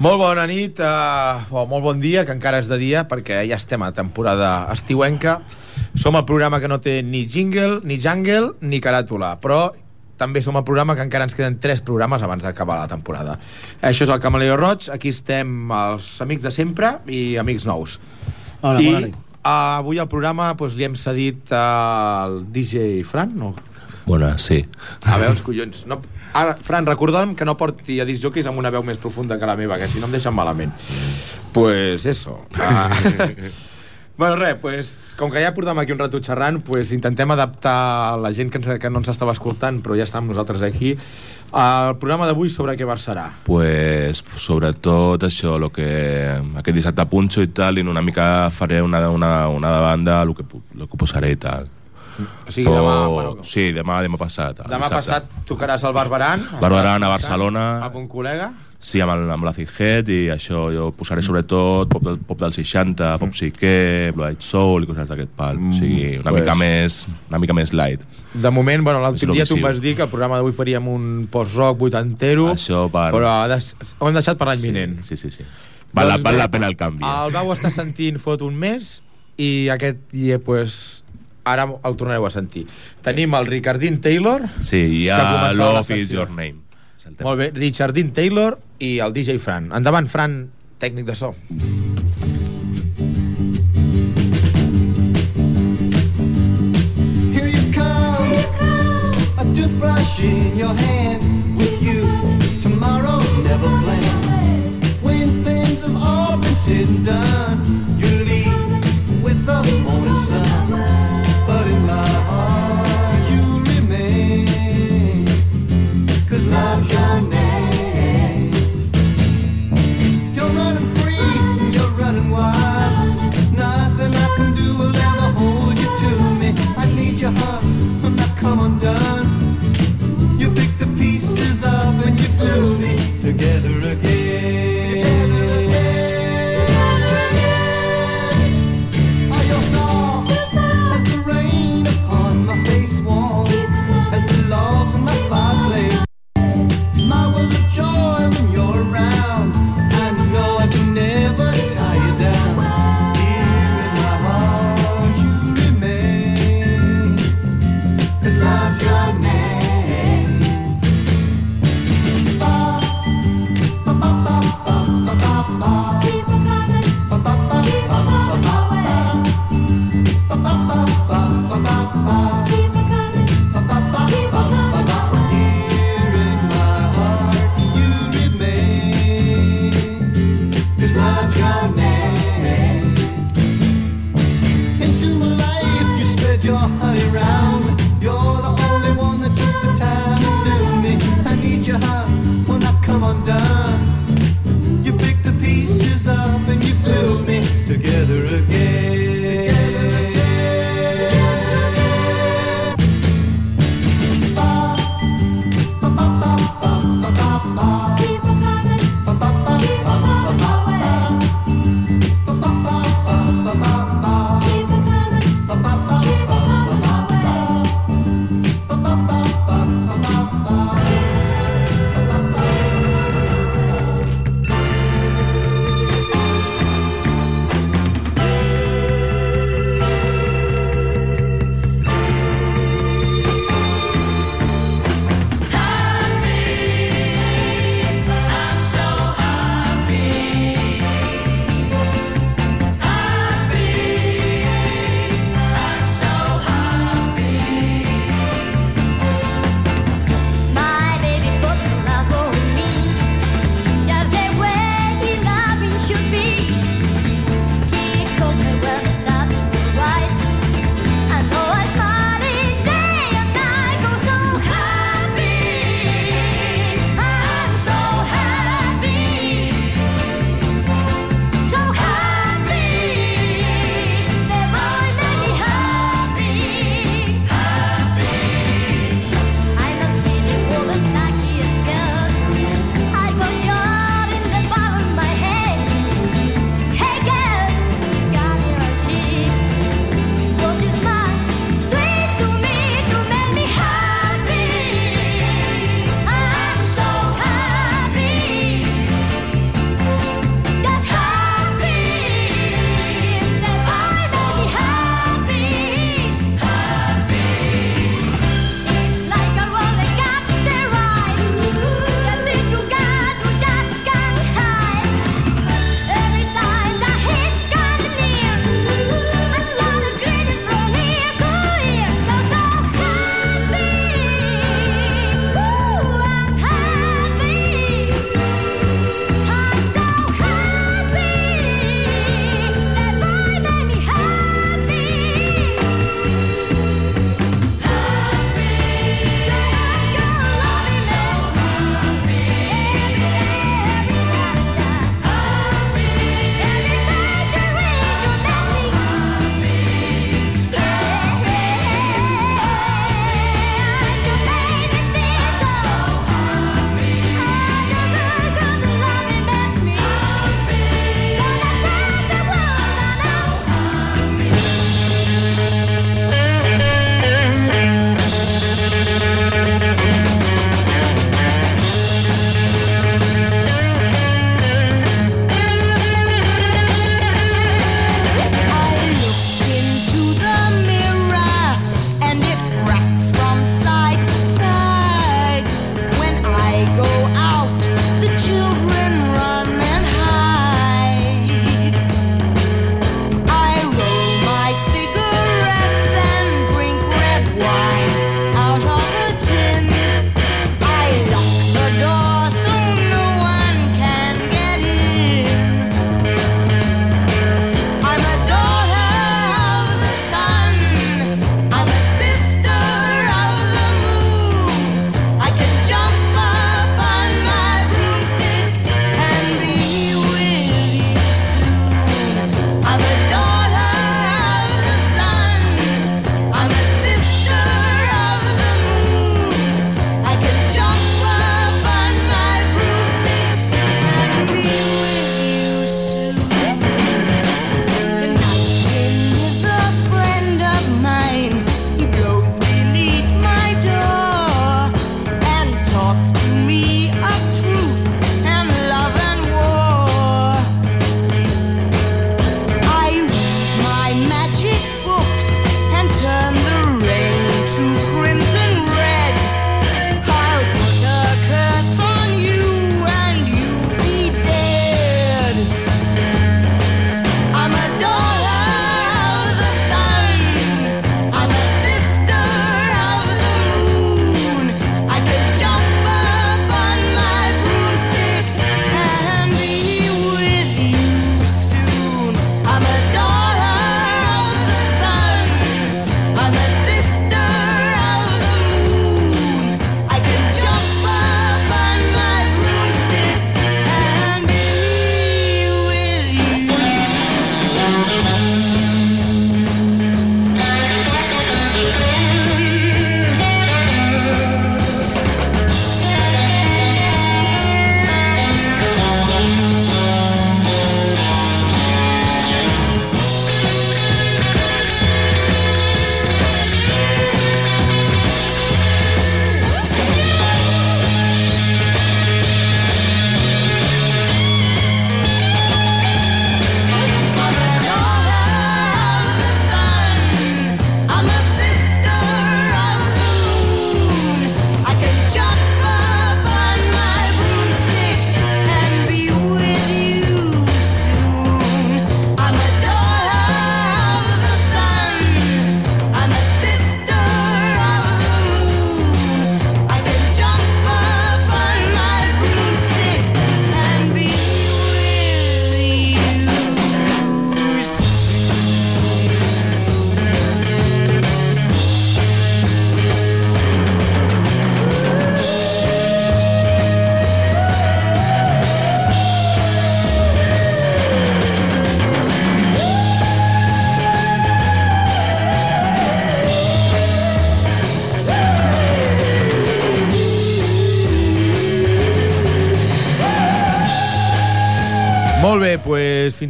Molt bona nit, uh, o molt bon dia, que encara és de dia, perquè ja estem a temporada estiuenca. Som el programa que no té ni jingle, ni jungle, ni caràtula, però també som el programa que encara ens queden tres programes abans d'acabar la temporada. Això és el Camaleo Roig, aquí estem els amics de sempre i amics nous. Hola, I bona nit. uh, avui al programa doncs, li hem cedit al DJ Fran, no? Bona, sí. A veure, collons. No... Ara, Fran, recorda'm que no porti a disc jockeys amb una veu més profunda que la meva, que si no em deixen malament. Pues eso. Ah. bueno, res, pues, com que ja portem aquí un rato xerrant, pues, intentem adaptar la gent que, ens, que no ens estava escoltant, però ja està amb nosaltres aquí. El programa d'avui sobre què versarà? Pues, sobretot això, lo que, aquest dissabte punxo i tal, i una mica faré una, una, una banda, el que, lo que posaré i tal. O sigui, demà, bueno, Sí, demà, demà passat. demà dissabte. passat tocaràs al Barberan. Barberan, a Barcelona. Amb un col·lega. Sí, amb, el, amb la Head i això, jo posaré sobretot pop del, pop dels 60, pop psique, Blue Eyed Soul i coses d'aquest pal. o sigui, una, pues- mica més, una mica més light. De moment, bueno, l'últim dia tu em vas dir que el programa d'avui faríem un post-rock vuitantero, Això per... però ho hem deixat per l'any vinent. Sí, sí, sí. Val, Doncs val la pena el canvi. eh? El vau estar sentint fot un mes i aquest dia, pues, ara el tornareu a sentir. Tenim el Ricardin Taylor, Sí, començava la Love is your name. Molt bé, Richardin Taylor i el DJ Fran. Endavant, Fran, tècnic de so. Here you come, a toothbrush in your hand.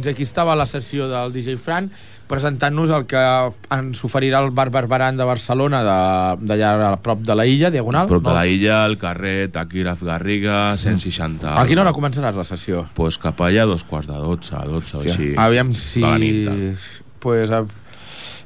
Fins aquí estava la sessió del DJ Fran presentant-nos el que ens oferirà el Bar Barbaran de Barcelona de- d'allà a prop de la illa, Diagonal. Prop de no? la illa, el carrer Taquígraf Garriga, 160. A quina hora començaràs la sessió? Pues cap allà dos quarts de dotze, a dotze o així. Aviam si... De pues.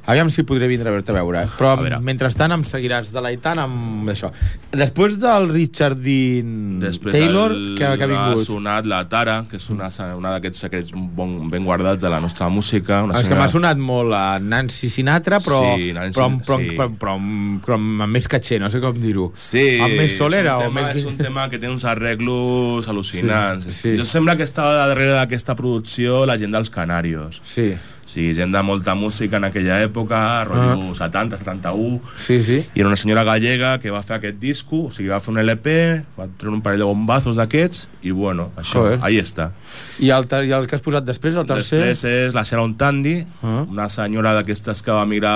Aviam si podré vindre a veure-te a veure. eh? Però A veure. mentrestant em seguiràs deleitant amb això. Després del Richard Dean Després Taylor, el, que, que ha ha vingut. sonat la Tara, que és una, una d'aquests secrets bon, ben guardats de la nostra música. Una És que m'ha sonat molt a Nancy Sinatra, però, Sí, Nancy- però, amb- però, sí. però, però, amb- però amb més caché, no sé com dir-ho. Sí, amb més solera és o un tema, més... És un tema que té uns arreglos al·lucinants. Sí, sí. Jo sembla que estava darrere d'aquesta producció la gent dels Canarios. Sí, Sí, gent de molta música en aquella època, rotllo Ah. 70, 71, sí, sí. i era una senyora gallega que va fer aquest disco, o sigui, va fer un LP, va treure un parell de bombazos d'aquests, i bueno, això, Joder. ahí està. I el, I el que has posat després, el tercer? Després és la Sharon Tandy, Ah. una senyora d'aquestes que va migrar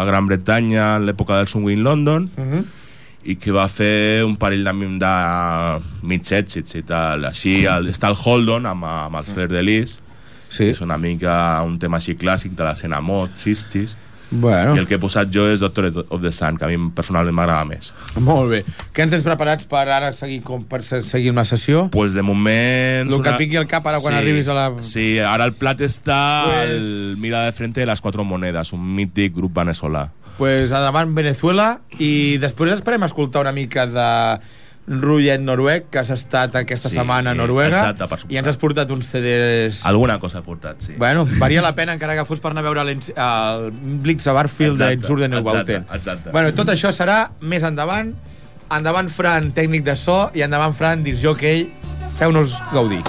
a Gran Bretanya en l'època del Swing London, Uh -huh. i que va fer un parell de, de mig èxits i tal. Així el, està el Holdon amb, amb el Flair de Lis, Sí. que és una mica un tema així clàssic de l'escena mod, 60s, Bueno, i el que he posat jo és Doctor of the Sun, que a mi personalment m'agrada més. molt bé. Què ens tens preparats per ara seguir, com, per se- seguir la sessió? Pues de moment... Lo que et vingui al cap ara quan arribis a la- Sí, ara el plat està Pues- el Mira de frente de les quatre monedes, un mític grup veneçolà. pues endavant Venezuela i després esperem escoltar una mica de Rullet Noruec, que has estat aquesta Sí, setmana a Noruega exacte, per i ens has portat uns CDs... Alguna cosa ha portat, sí. Bueno, valia la pena encara que fos per anar a veure el Blitz a Barfield Exacte, de exacte, Neubauten. exacte. Bueno, tot això serà més endavant. Endavant, Fran, tècnic de so, i endavant, Fran, disc jockey. Feu-nos gaudir.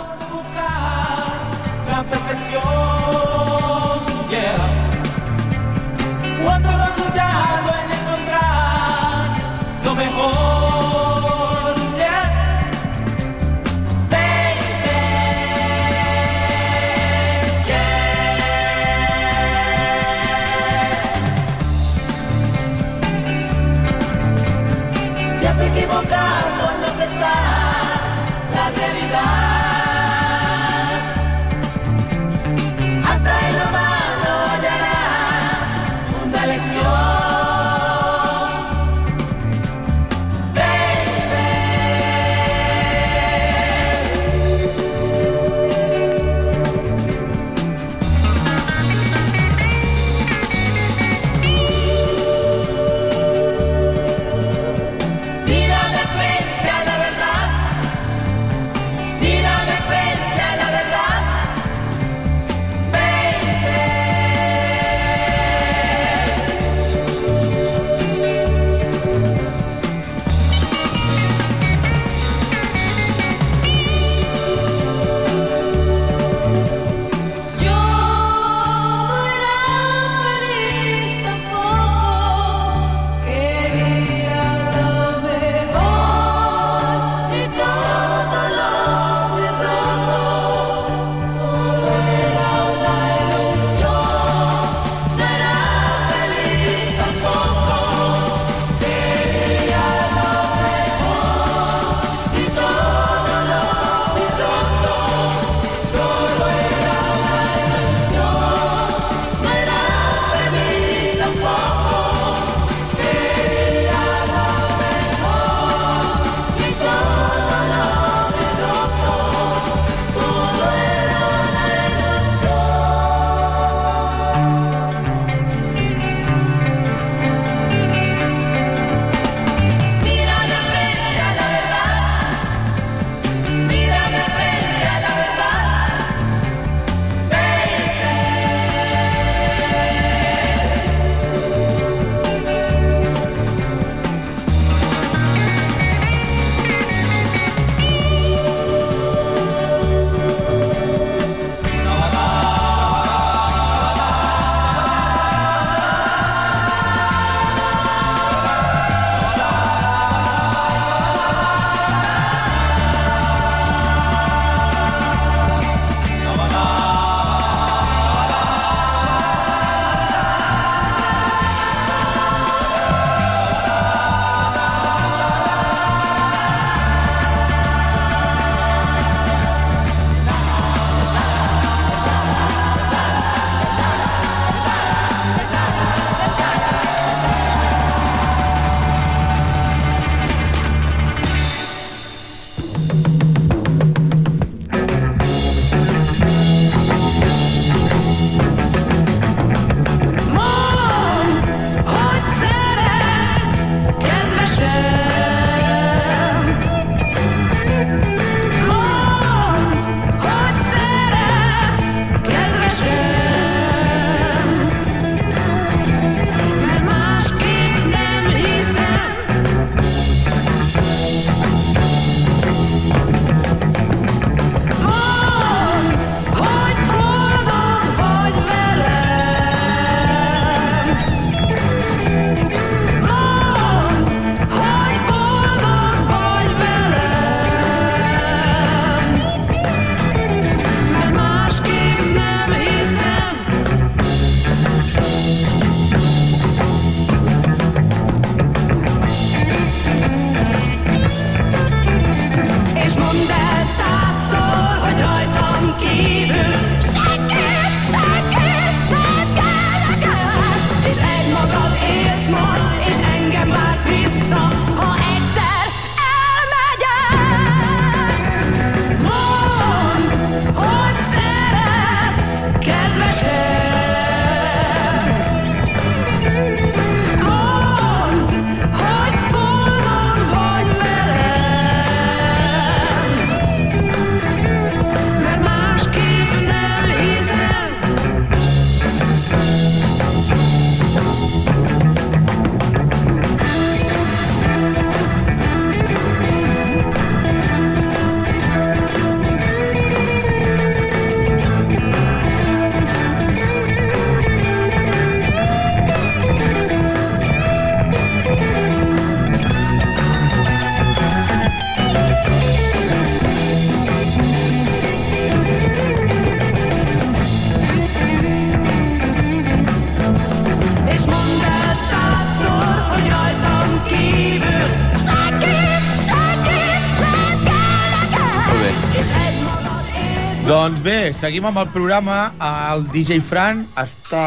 Doncs bé, seguim amb el programa. El DJ Fran està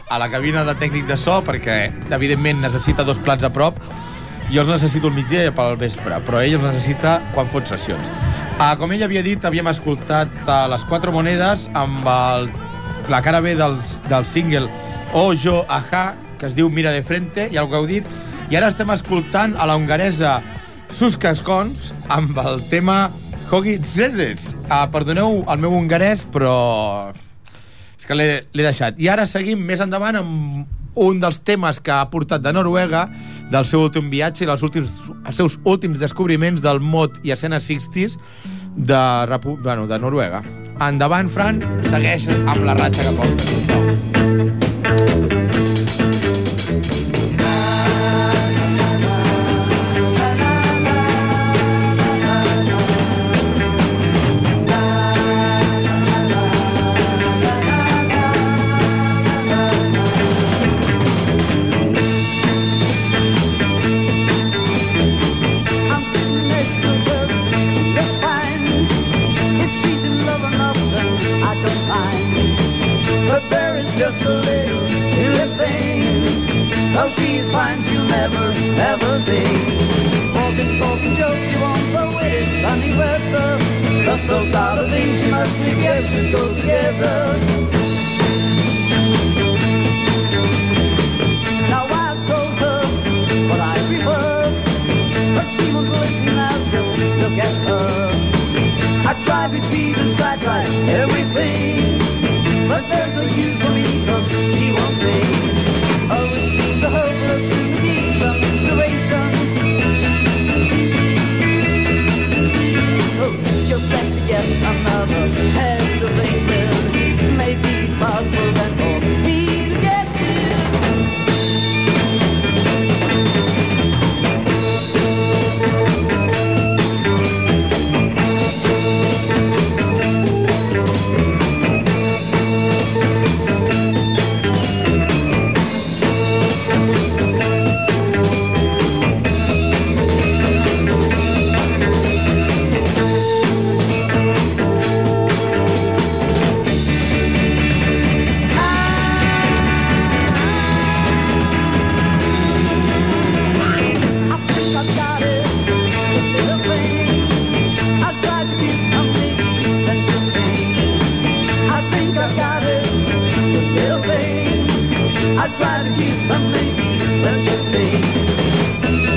a la cabina de tècnic de so perquè, evidentment, necessita dos plats a prop. Jo els necessito al migdia i pel vespre, però ell els necessita quan fot sessions. Uh, com ell havia dit, havíem escoltat uh, les quatre monedes amb el, la cara B del, del single O Jo Aja, que es diu Mira de Frente, el que heu dit. I ara estem escoltant a la hongaresa Suska Skons amb el tema Hogi Zerdets. Uh, perdoneu el meu hongarès, però és que l'he deixat. I ara seguim més endavant amb un dels temes que ha portat de Noruega, del seu últim viatge i dels últims, els seus últims descobriments del mod i escena 60s de, Repu bueno, de Noruega. Endavant, Fran, segueix amb la ratxa que porta. I'm those are the things she must yes, to go together. Now I told her what I prefer. But she won't listen just look at her. I repeating, I everything. But there's no use for me, cause she won't see. Oh, it seems a hopeless yet another. Hey. some may be, let's just.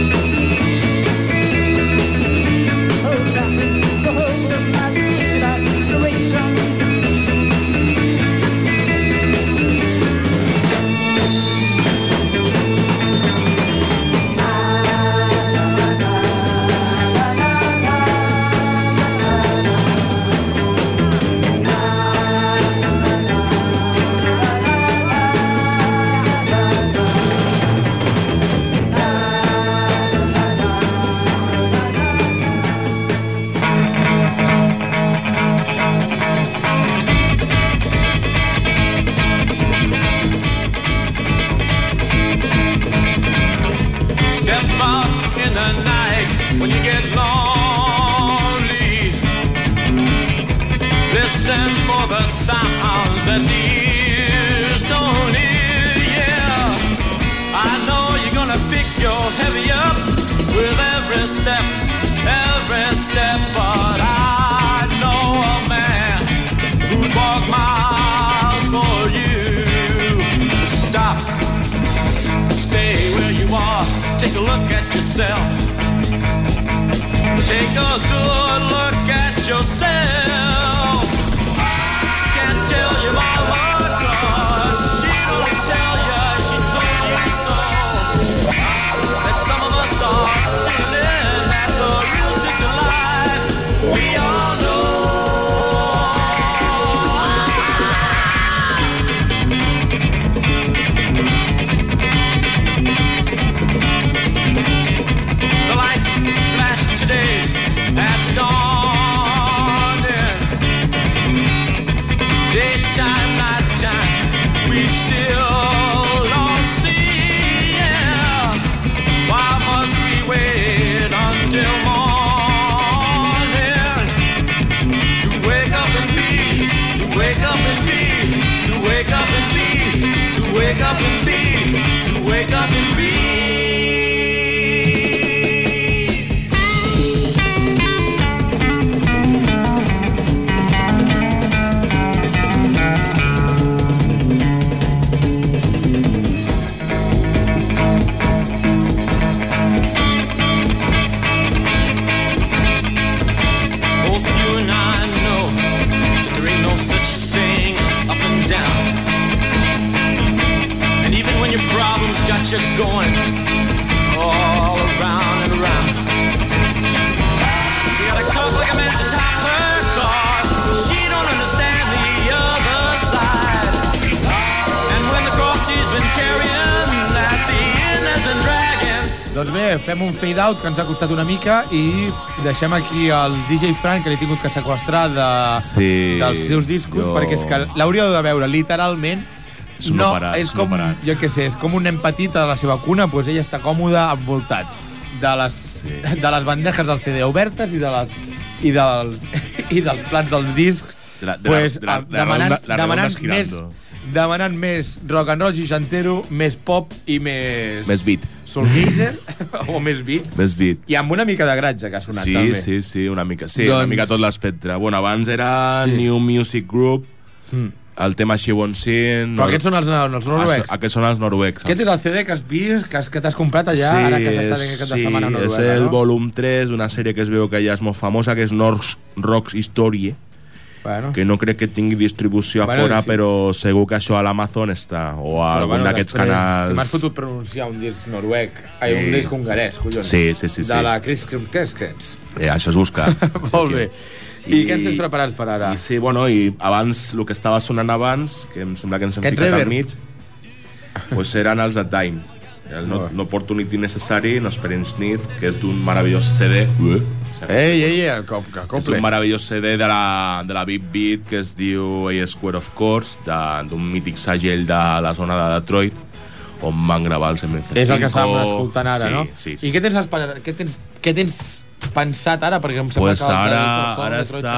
Take a good look at yourself. Fem un fade-out que ens ha costat una mica i deixem aquí el DJ Frank, que l'he tingut que sequestrar de, Sí, dels seus discos, jo- perquè és que l'hauríeu de veure literalment És no parat, és com, parat. jo què sé, és com un nen petit a la seva cuna, doncs ella està còmoda envoltat de les, Sí. de les bandejes del CD obertes i, de les, i, dels, i dels plats dels discs De la- de la- pues, de la- de la demanant, la demanant, més, demanant més rock and roll seixantero, més pop i més... Més beat. Soulgazer o més beat. Més beat. I amb una mica de gratge que ha sonat, Sí, també. sí, sí, una mica. Sí, Doncs- una mica tot l'espectre. Bueno, abans era Sí. New Music Group, Mm. el tema She Won't Sin... Però aquests són els, els noruecs. Ah, Aquests són els noruecs. Aquest és el CD que has vist, que, has, que t'has comprat allà, sí, ara que s'està és, aquest cap de sí, setmana a és Noruega, el no? volum 3 d'una sèrie que es veu que ja és molt famosa, que és North Rocks History, Bueno. que no crec que tingui distribució a Bueno, fora, sí. però segur que això a l'Amazon està, o a Però, algun bueno, d'aquests canals... Si m'has fotut pronunciar un disc noruec, ai, un disc hongarès, collons. Sí, sí, sí, sí. De la Chris Kreskens. Eh, això és buscar. Molt bé. I, què ens tens preparats per ara? I sí, bueno, i abans, el que estava sonant abans, que em sembla que ens hem Aquest ficat al mig, pues eren els de Time. El no, no Opportunity Necessary, No Esperens Nit, que és d'un meravellós CD. Uh, Ei, ei, ei, el cop, que és comple. un meravellós CD de la, de la Big Beat que es diu A Square of Course, de- d'un mític segell de la zona de Detroit, on van gravar els MC5. És el que estàvem escoltant ara, sí, no? Sí, sí. I què tens, esper- què tens, què tens pensat ara? Perquè em sembla Pues que el ara, Son ara està...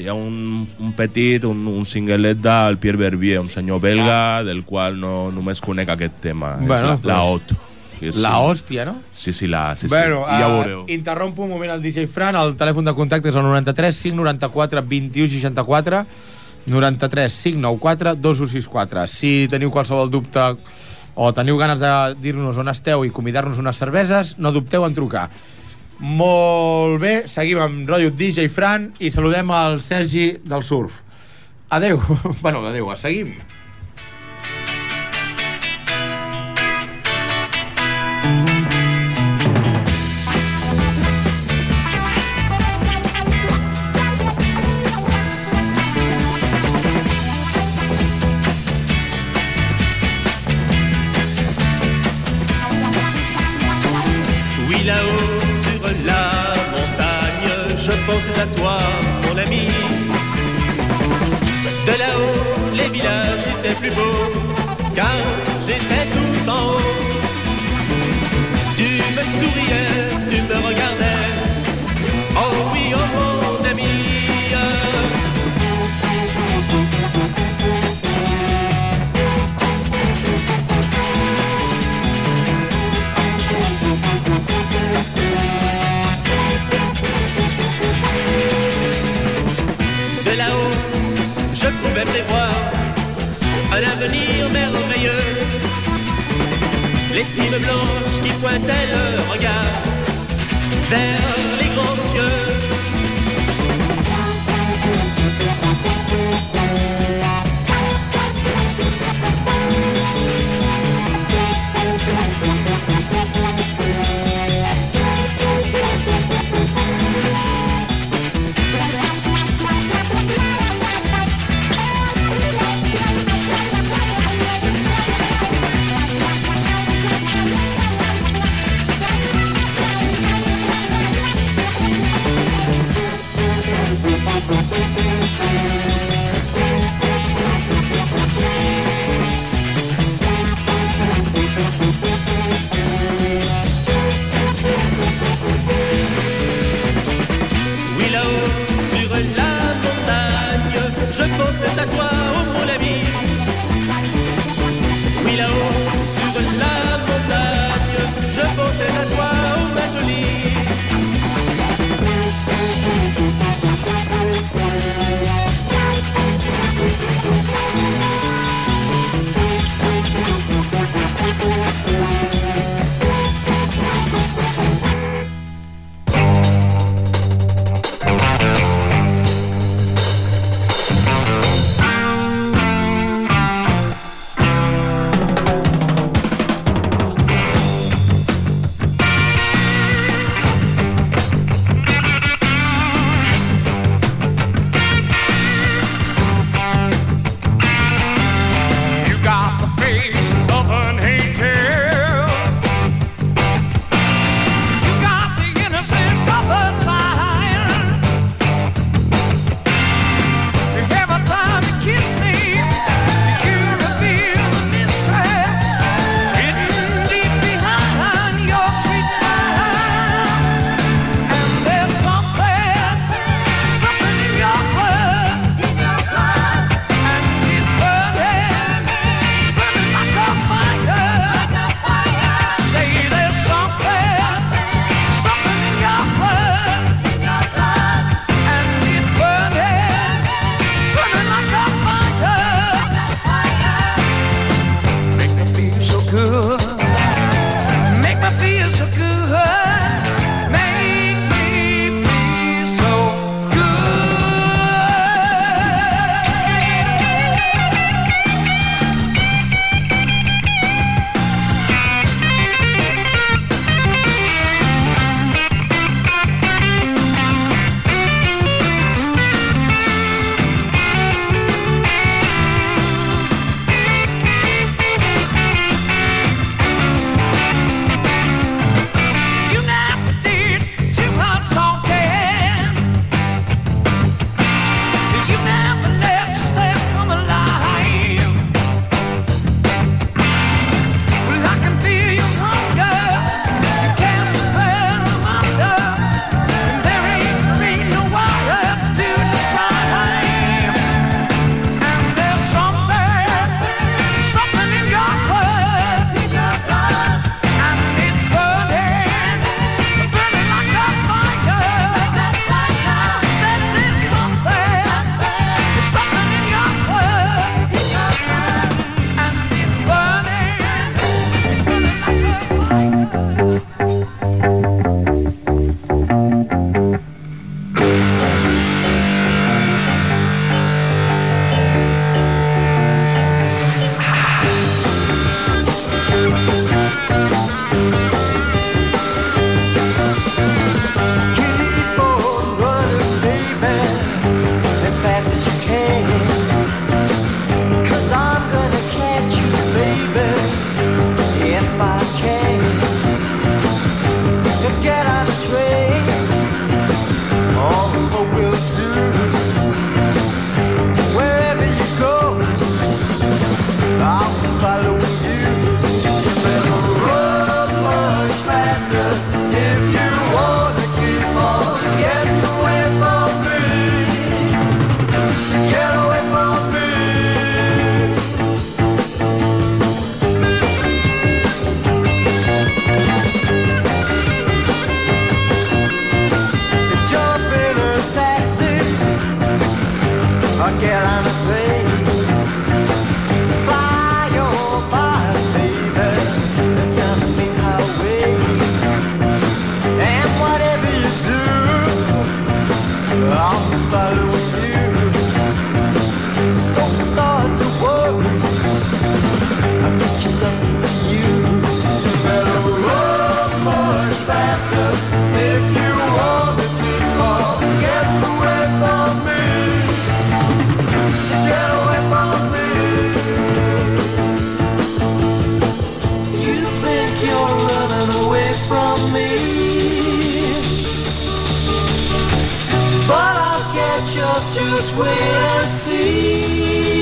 Hi ha un, un petit, un, un singlet del Pierre Verbier, un senyor belga, del qual no només conec aquest tema. Bueno, és la, pues- la OT. És, La hòstia, no? Sí, sí, la, sí, sí. Bueno, I ja ho uh, veureu. interrompo un moment el DJ Fran, el telèfon de contacte és el 93 594 21 64 93 594 2164. Si teniu qualsevol dubte o teniu ganes de dir-nos on esteu i convidar-nos unes cerveses, no dubteu en trucar. Molt bé, seguim amb rotllo DJ Fran i saludem al Sergi del Surf. Adeu. bueno, adeu, seguim. Just wait and see.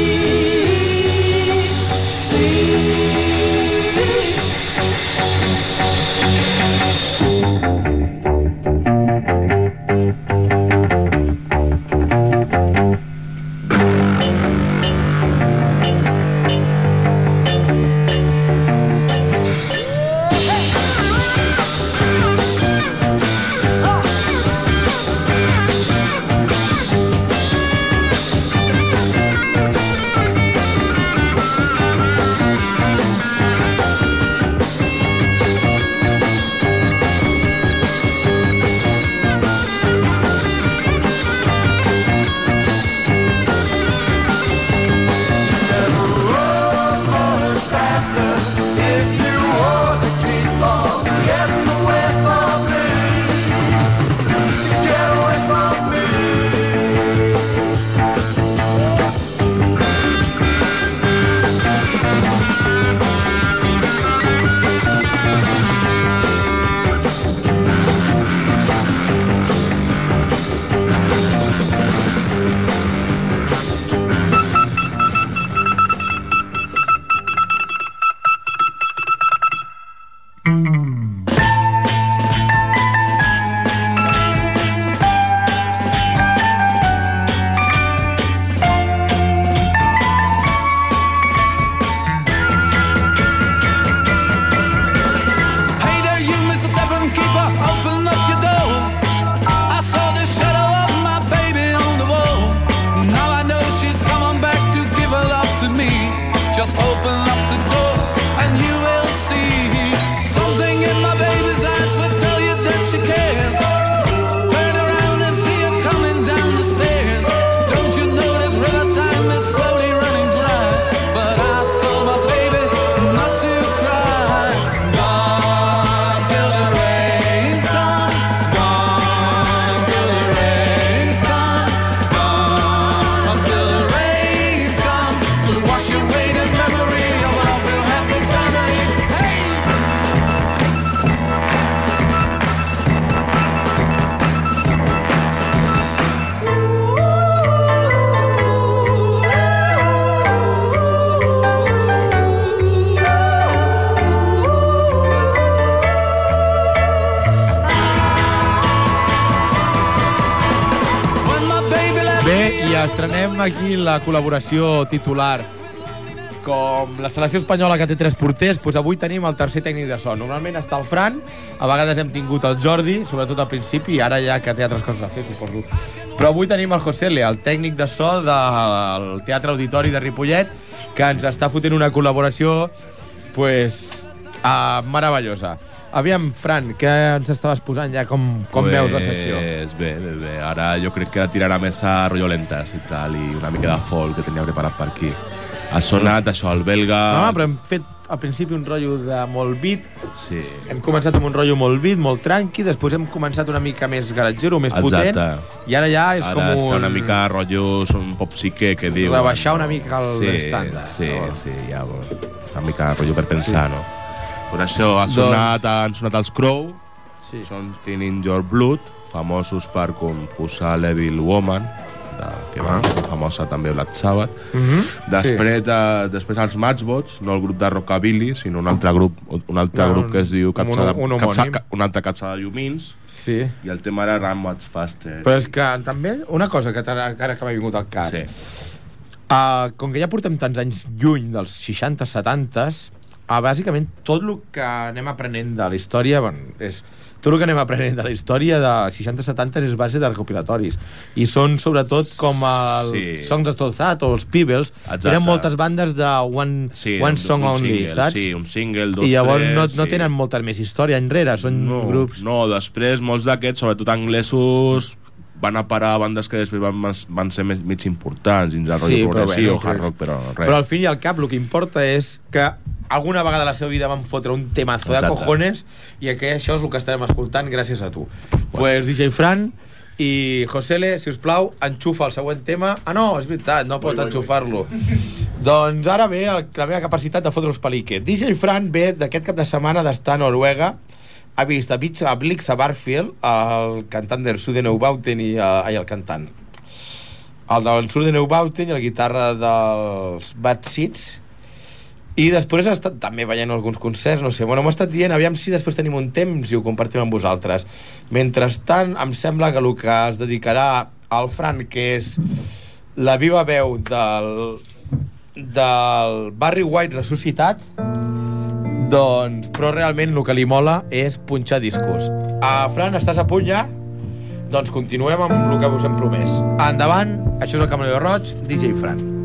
La col·laboració titular com la selecció espanyola que té tres porters, doncs avui tenim el tercer tècnic de so. Normalment està el Fran, a vegades hem tingut el Jordi, sobretot al principi, i ara ja que té altres coses a fer, suposo. Però avui tenim el José Le, el tècnic de so del Teatre Auditori de Ripollet, que ens està fotent una col·laboració pues, uh, meravellosa. Aviam, Fran, què ens estaves posant ja? Com, com pues... veus la sessió? Bé, bé, bé. Ara jo crec que tirarà més a rotllo lentes i tal, i una mica de folk que tenia preparat per aquí. Ha sonat això, el belga... No, home, però hem fet al principi un rotllo de molt beat, Sí. hem començat amb un rotllo molt beat, molt tranqui, després hem començat una mica més garatgero, més Exacte. potent, i ara ja és Ara com està un... una mica rotllo un pop psique que diu... Rebaixar una mica el sí, Sí, no? sí, ja, una mica rotllo per pensar, sí. no? Per això ha sonat, han sonat els Crow, Sí. són Thin Your Blood, famosos per composar l'Evil Woman, de, que va ser famosa també Black Sabbath. Mhm. Després, de, després els Matchbox, no el grup de Rockabilly, sinó un altre grup, un altre No, grup que es diu un- Capçada, un homònim. Capça, un altre Capçada de Llumins, Sí. i el tema era Run Much Faster. Però és que també, una cosa que ara que m'ha vingut al cap, Sí. Uh, com que ja portem tants anys lluny dels 60-70s, uh, bàsicament tot el que anem aprenent de la història bueno, és tot el que anem aprenent de la història de 60-70 és base de recopilatoris i són sobretot com el Sí. Songs of Tozat o els Peebles Exacte. eren moltes bandes de one, Sí, one un- song un only, single, saps? Sí, un single, dos, I llavors tres, no, no sí. tenen molta més història enrere, són no, grups... No, després molts d'aquests, sobretot anglesos, van a parar a bandes que després van, van ser més, mig importants, dins del Sí, rotllo però progressiu, bueno, hard sí. rock, però res. Però al fin i al cap el que importa és que alguna vegada a la seva vida van fotre un temazo de Exacte. cojones i que això és el que estarem escoltant gràcies a tu. Pues DJ Fran i Josele, si us plau, enxufa el següent tema. Ah, no, és veritat, no pots enxufar-lo. Doncs ara ve el, la meva capacitat de fotre uns peliquet. DJ Fran ve d'aquest cap de setmana d'estar a Noruega ha vist a, Beach, a Blix a Barfield, el cantant del Sudeneubauten i, uh, ai, el cantant el del Sudeneubauten i la guitarra dels Bad Seeds i després ha estat també veient alguns concerts, no sé, bueno, m'ho estat dient, aviam si després tenim un temps i ho compartim amb vosaltres. Mentrestant, em sembla que el que es dedicarà al Fran, que és la viva veu del, del Barry White ressuscitat, doncs, però realment el que li mola és punxar discos. Uh, Fran, estàs a punt ja? Doncs continuem amb el que us hem promès. Endavant, això és el Camaleó Roig, DJ Fran.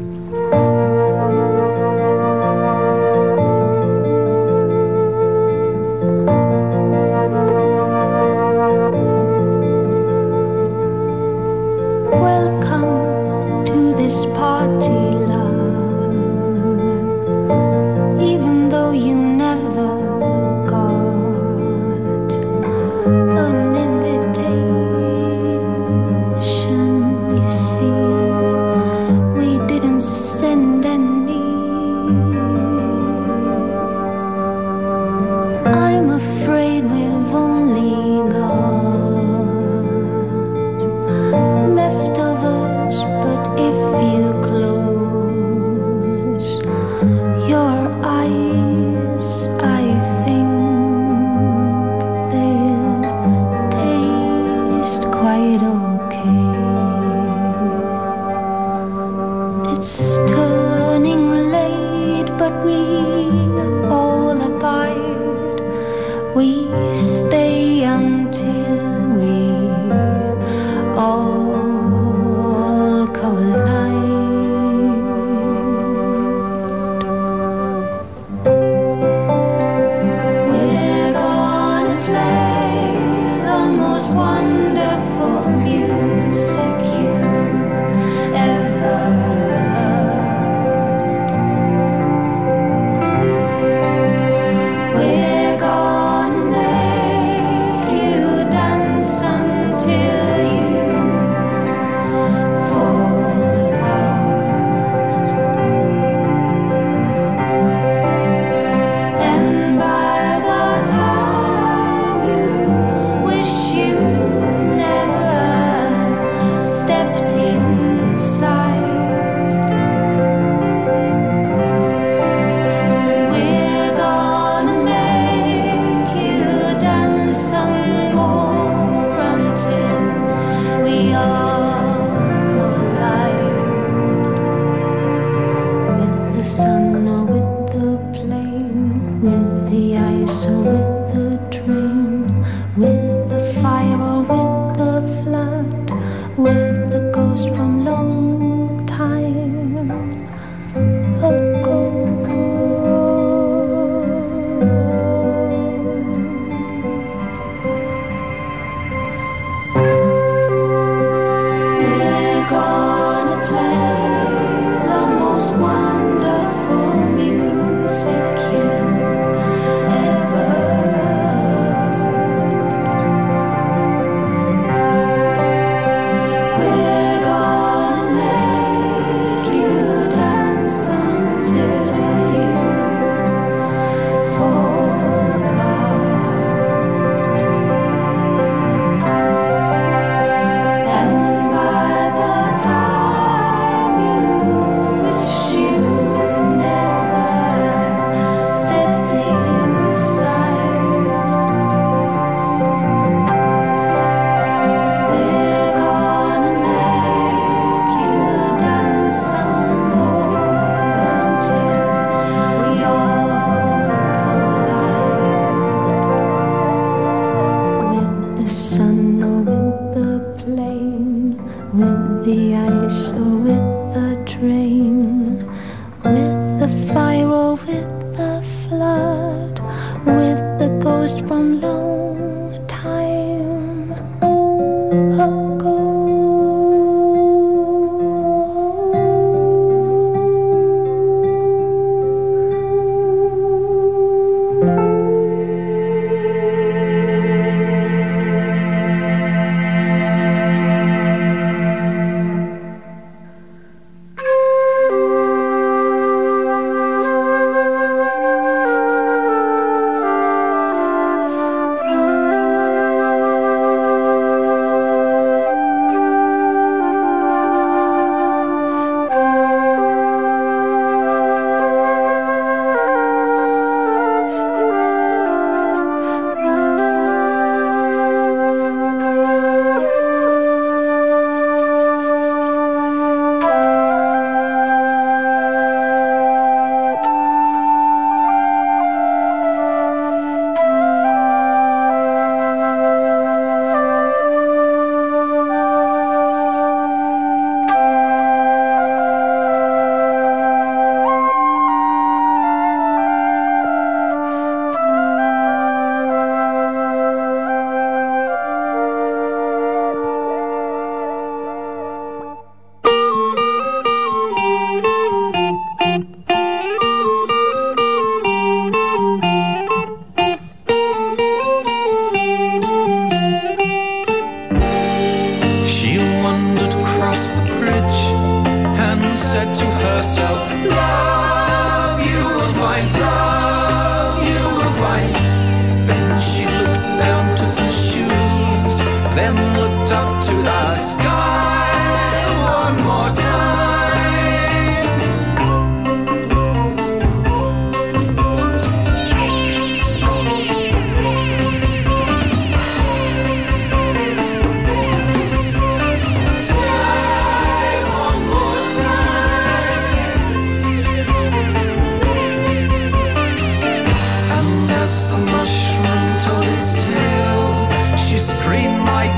We stay until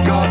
go.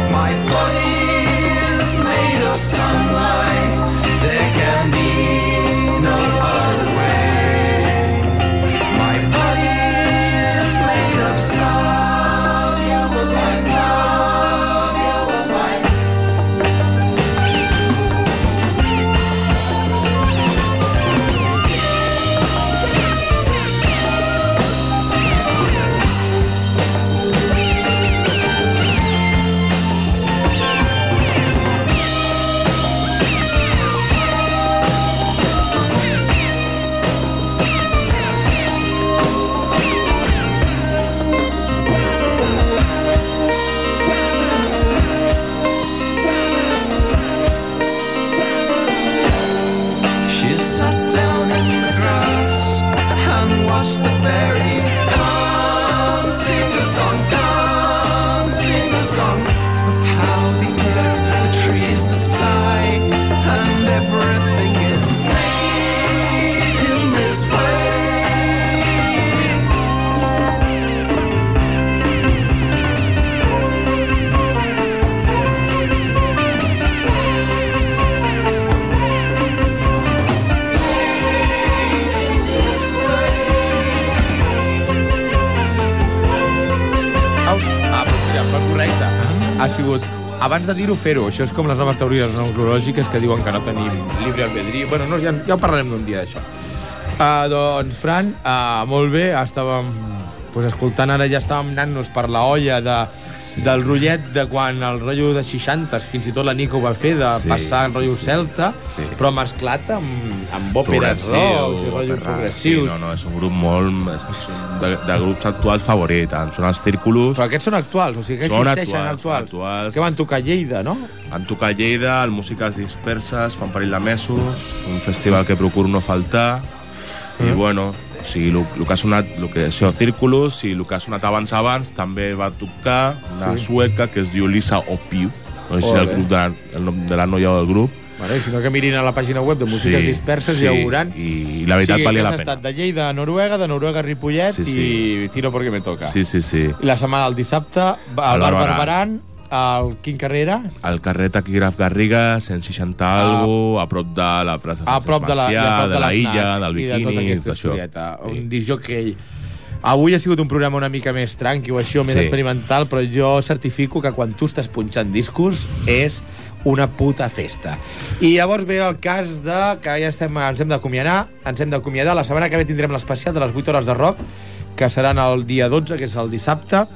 Abans de dir-ho, fer-ho. Això és com les noves teories neurològiques que diuen que no tenim llibre albedrío. Bueno, no, ja, ja ho parlarem d'un dia, d'això. Uh, doncs, Fran, uh, molt bé, estàvem pues, escoltant, ara ja estàvem anant-nos per la olla de, sí. del rotllet de quan el rotllo de 60 fins i tot la Nico ho va fer, de sí, Sí, passar sí, rotllo sí. celta, Sí. però mesclat amb, amb òperes rocks i rotllos Sí, progressius. no, no, és un grup molt... De, de grups actuals favorit. eh? Són els Círculos, Però aquests són actuals, o sigui que Són existeixen actuals, actuals. actuals. Que van tocar a Lleida, no? han tocat a Lleida, al Músiques Disperses, fa un parell de mesos, un festival que procuro no faltar, i Mm. bueno, o sigui, el, el que ha sonat, el que això, Círculos, i el que ha sonat abans abans, també va tocar una Sí. sueca que es diu Lisa Opiu, no sé si és el, grup de la, el nom de la noia del grup, Vale, si no que mirin a la pàgina web de Músiques Sí, Disperses sí, i ja ho veuran. i, i la veritat o sigui, valia la pena. estat de Lleida a Noruega, de Noruega a Ripollet Sí, sí. i tiro perquè me toca. Sí, sí, sí. I la setmana del dissabte al Bar Barberan. Al quin carrera? Al carrer Taquígraf Garriga, 160 Ah. algo, a prop de la plaça a prop de la, a Macià, prop de la l'FNAC illa, del i de tota biquini, historieta. Sí. Un disjockey. Avui ha sigut un programa una mica més tranqui o així, o més Sí. experimental, però jo certifico que quan tu estàs punxant discos és una puta festa. I llavors ve el cas de que ja estem, ens hem d'acomiadar, ens hem d'acomiadar. La setmana que ve tindrem l'especial de les 8 hores de rock, que seran el dia 12, que és el dissabte,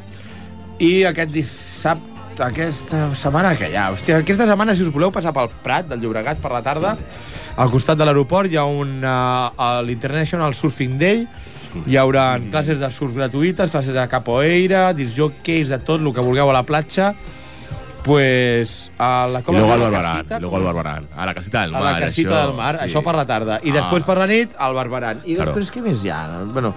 i aquest dissabte, aquesta setmana que hi ha? Hòstia, aquesta setmana, si us voleu passar pel Prat del Llobregat per la tarda, al costat de l'aeroport hi ha un, uh, a l'International Surfing Day, hi haurà classes de surf gratuïtes, classes de capoeira, disjockeys, de tot, el que vulgueu a la platja, pues a la I com es luego al Barberán, casita? luego al Barberán. A la casita del a mar, la casita això, del mar, sí. això per la tarda. I Ah. després per la nit, al Barberan. I Claro. després, què més hi ha? Bueno,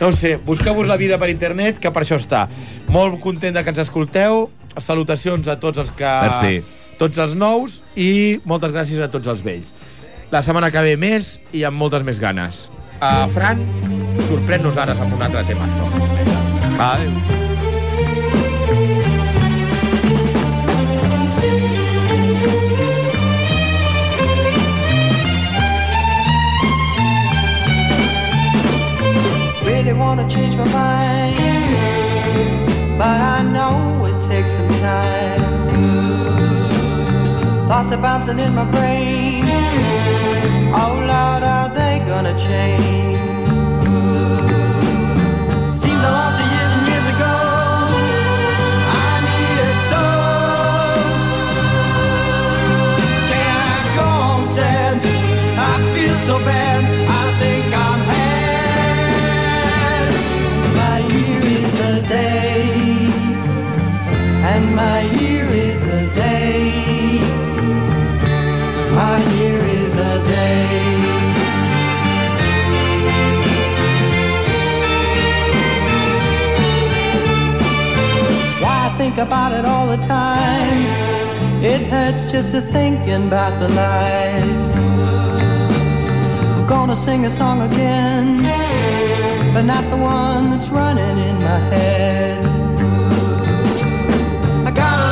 no ho sé, busqueu-vos la vida per internet, que per això està. Molt content de que ens escolteu, salutacions a tots els que... Merci. Tots els nous i moltes gràcies a tots els vells. La setmana que ve més i amb moltes més ganes. Uh, Fran, sorprèn-nos ara amb un altre temazo. Va, adéu. Really wanna change my mind, but I know time. Thoughts are bouncing in my brain. Oh Lord, are they gonna change? Seems a lot my year is a day. My year is a day. Think about it all the time. It hurts just to thinking about the lies. I'm gonna sing a song again, but not the one that's running in my head gotta